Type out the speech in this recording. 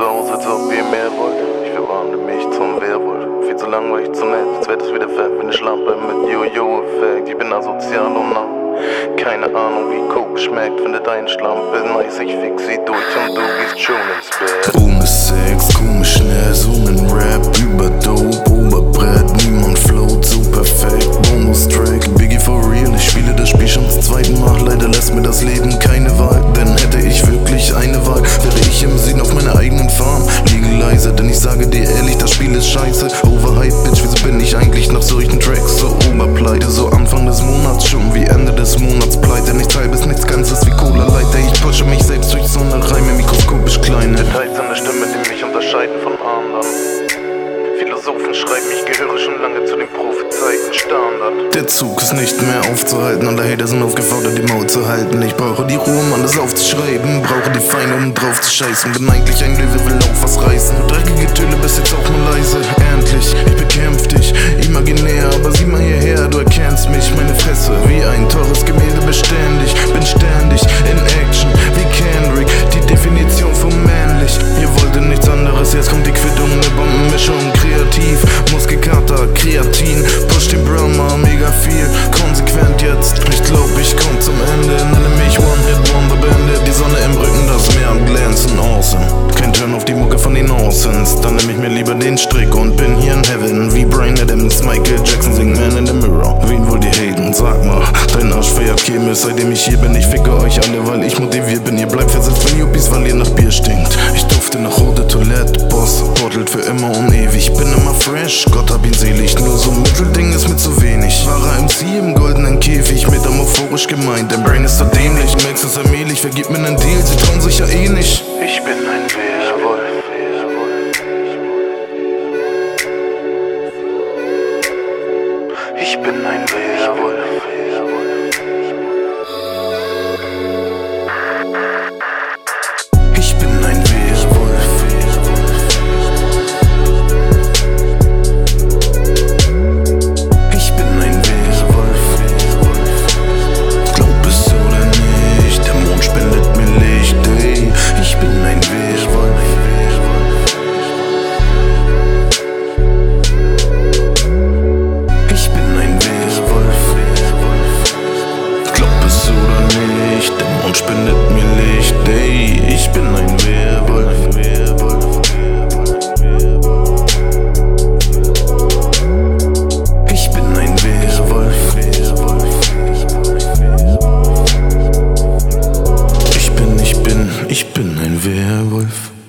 so aus, als ob ihr mehr wollt. Ich verwandle mich zum Werwolf. Viel zu langweilig, zu nett. Jetzt wird es wieder fett wie eine Schlampe mit Jojo-Effekt. Ich bin asozial und nah. Keine Ahnung, wie Coke schmeckt. Findet ein Schlampe nice, ich fix sie durch und du gehst schon ins Bett. Ohne Sex, komisch schnell, so leise, denn ich sage dir ehrlich, das Spiel ist scheiße. Overhype, Bitch, wieso bin ich eigentlich nach solchen Tracks Der Zug ist nicht mehr aufzuhalten, alle Hater sind aufgefordert, die Maul zu halten. Ich brauche die Ruhe, um alles aufzuschreiben, brauche die Feinde, um drauf zu scheißen. Bin eigentlich ein Löwe, will auch was reißen. Dreckige Töne, bist jetzt auch nur Adams, Michael Jackson singt Man in the Mirror. Wen wollt ihr haten? Sag mal, dein Arsch feiert Chemis, seitdem ich hier bin, ich ficke euch alle, weil ich motiviert bin. Ihr bleibt versetzt bei Yuppies, weil ihr nach Bier stinkt. Ich dufte nach rote Toilette, Boss, bottelt für immer und ewig. Bin immer fresh, Gott hab ihn selig, nur so ein Mittelding ist mir zu wenig. Wahrer MC im goldenen Käfig, metamophorisch gemeint, dein Brain ist so dämlich. Max ist allmählich, wer gibt mir nen Deal? Sie trauen sich ja eh nicht. Ich bin ein Ich bin ein Werwolf. Ich Werwolf.